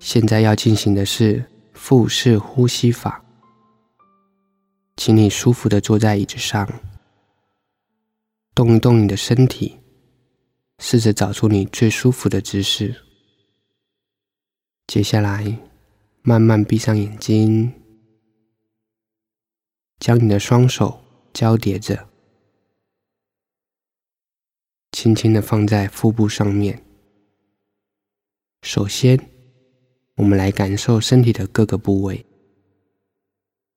现在要进行的是腹式呼吸法，请你舒服的坐在椅子上，动一动你的身体，试着找出你最舒服的姿势。接下来，慢慢闭上眼睛，将你的双手交叠着，轻轻的放在腹部上面。首先，我们来感受身体的各个部位，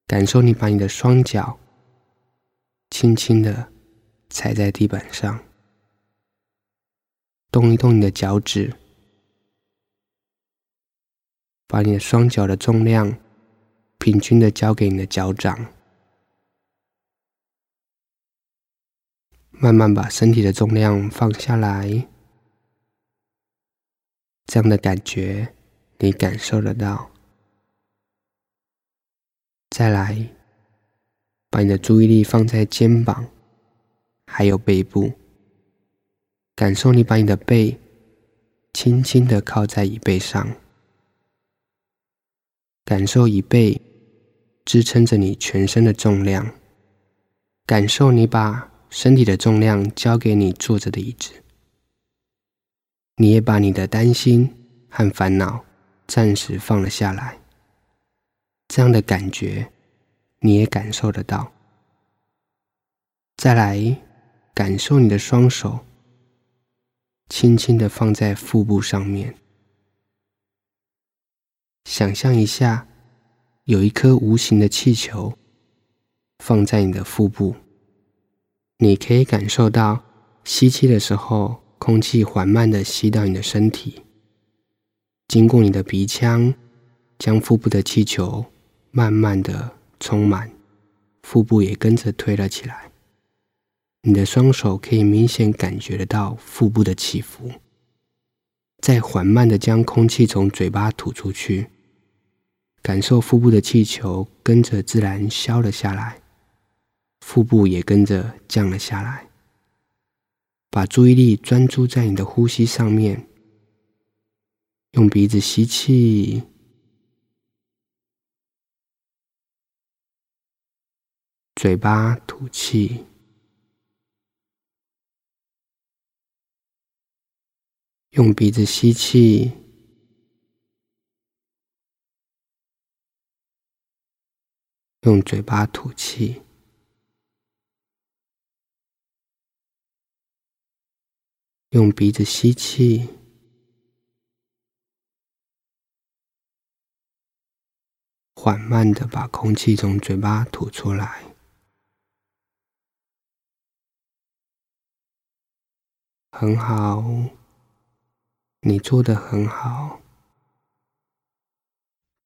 感受你把你的双脚轻轻的踩在地板上，动一动你的脚趾，把你的双脚的重量平均的交给你的脚掌，慢慢把身体的重量放下来，这样的感觉。你感受得到。再来，把你的注意力放在肩膀，还有背部，感受你把你的背轻轻的靠在椅背上，感受椅背支撑着你全身的重量，感受你把身体的重量交给你坐着的椅子，你也把你的担心和烦恼。暂时放了下来，这样的感觉你也感受得到。再来，感受你的双手轻轻的放在腹部上面，想象一下有一颗无形的气球放在你的腹部，你可以感受到吸气的时候，空气缓慢的吸到你的身体。经过你的鼻腔，将腹部的气球慢慢的充满，腹部也跟着推了起来。你的双手可以明显感觉得到腹部的起伏，再缓慢的将空气从嘴巴吐出去，感受腹部的气球跟着自然消了下来，腹部也跟着降了下来。把注意力专注在你的呼吸上面。用鼻子吸气，嘴巴吐气。用鼻子吸气，用嘴巴吐气。用鼻子吸气。缓慢的把空气从嘴巴吐出来，很好，你做的很好。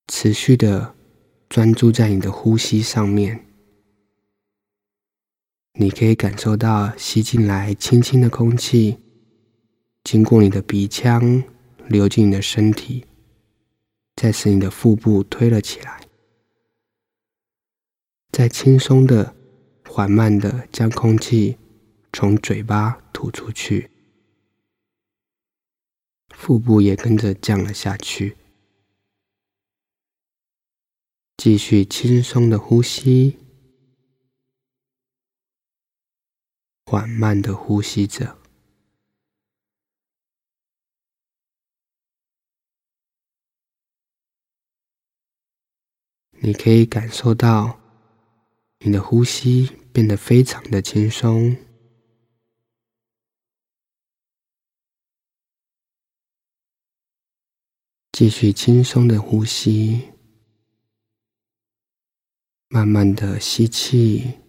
持续的专注在你的呼吸上面，你可以感受到吸进来轻轻的空气，经过你的鼻腔流进你的身体，再使你的腹部推了起来。再轻松的、缓慢的将空气从嘴巴吐出去，腹部也跟着降了下去。继续轻松的呼吸，缓慢的呼吸着。你可以感受到。你的呼吸变得非常的轻松，继续轻松的呼吸，慢慢的吸气，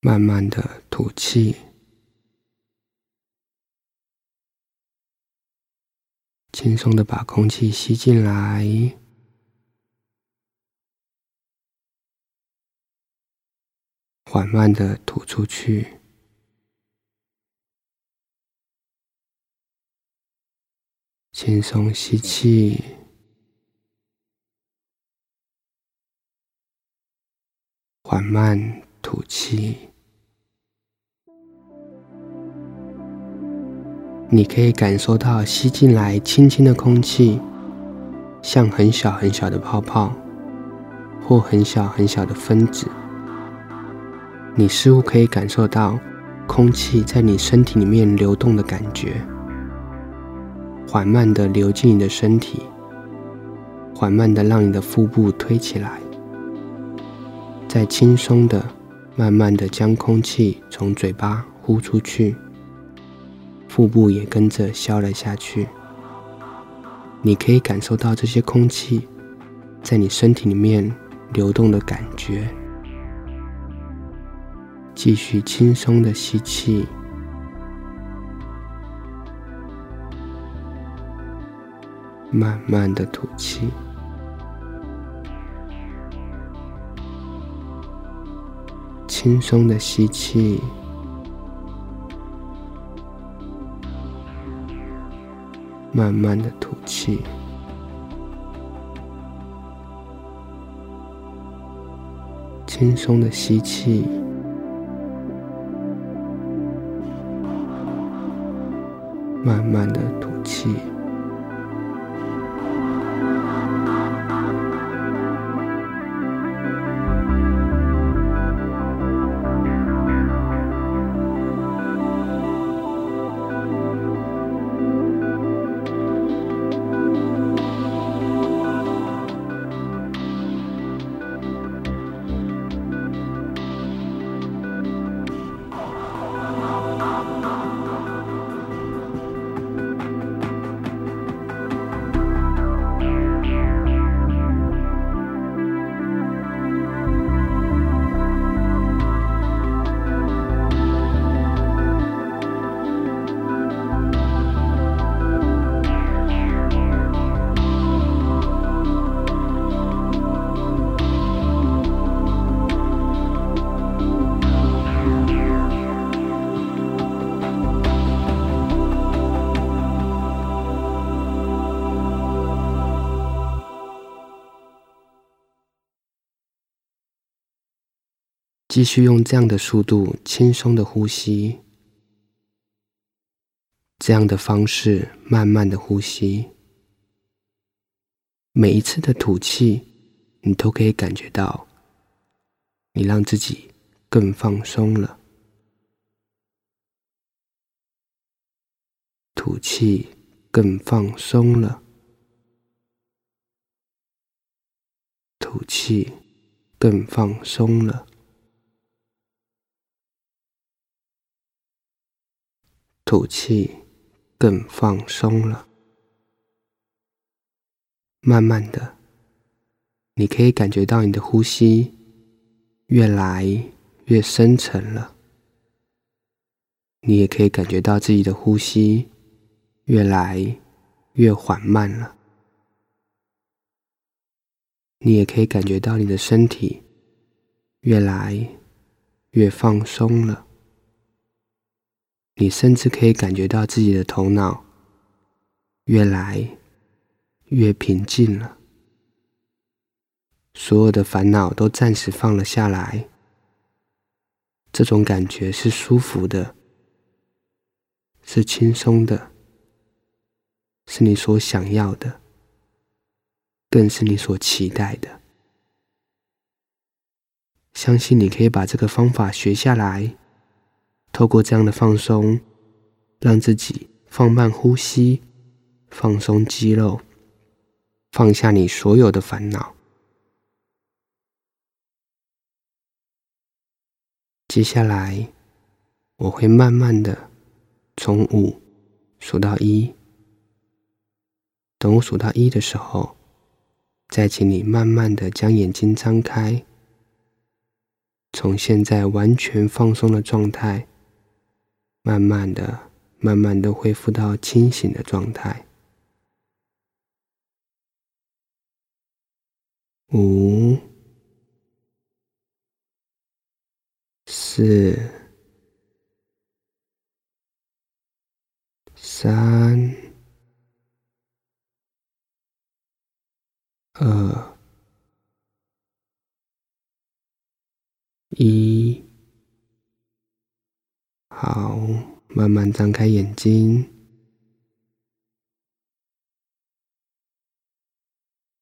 慢慢的吐气。轻松的把空气吸进来，缓慢的吐出去。轻松吸气，缓慢吐气。你可以感受到吸进来轻轻的空气，像很小很小的泡泡，或很小很小的分子。你似乎可以感受到空气在你身体里面流动的感觉，缓慢的流进你的身体，缓慢的让你的腹部推起来，再轻松的、慢慢的将空气从嘴巴呼出去。腹部也跟着消了下去。你可以感受到这些空气在你身体里面流动的感觉。继续轻松的吸气，慢慢的吐气，轻松的吸气。慢慢的吐气，轻松的吸气，慢慢的吐气。继续用这样的速度轻松的呼吸，这样的方式慢慢的呼吸。每一次的吐气，你都可以感觉到，你让自己更放松了。吐气更放松了，吐气更放松了。吐气，更放松了。慢慢的，你可以感觉到你的呼吸越来越深沉了。你也可以感觉到自己的呼吸越来越缓慢了。你也可以感觉到你的身体越来越放松了。你甚至可以感觉到自己的头脑越来越平静了，所有的烦恼都暂时放了下来。这种感觉是舒服的，是轻松的，是你所想要的，更是你所期待的。相信你可以把这个方法学下来。透过这样的放松，让自己放慢呼吸，放松肌肉，放下你所有的烦恼。接下来，我会慢慢的从五数到一。等我数到一的时候，再请你慢慢的将眼睛张开，从现在完全放松的状态。慢慢的、慢慢的恢复到清醒的状态。五、四、三、二、一。好，慢慢张开眼睛。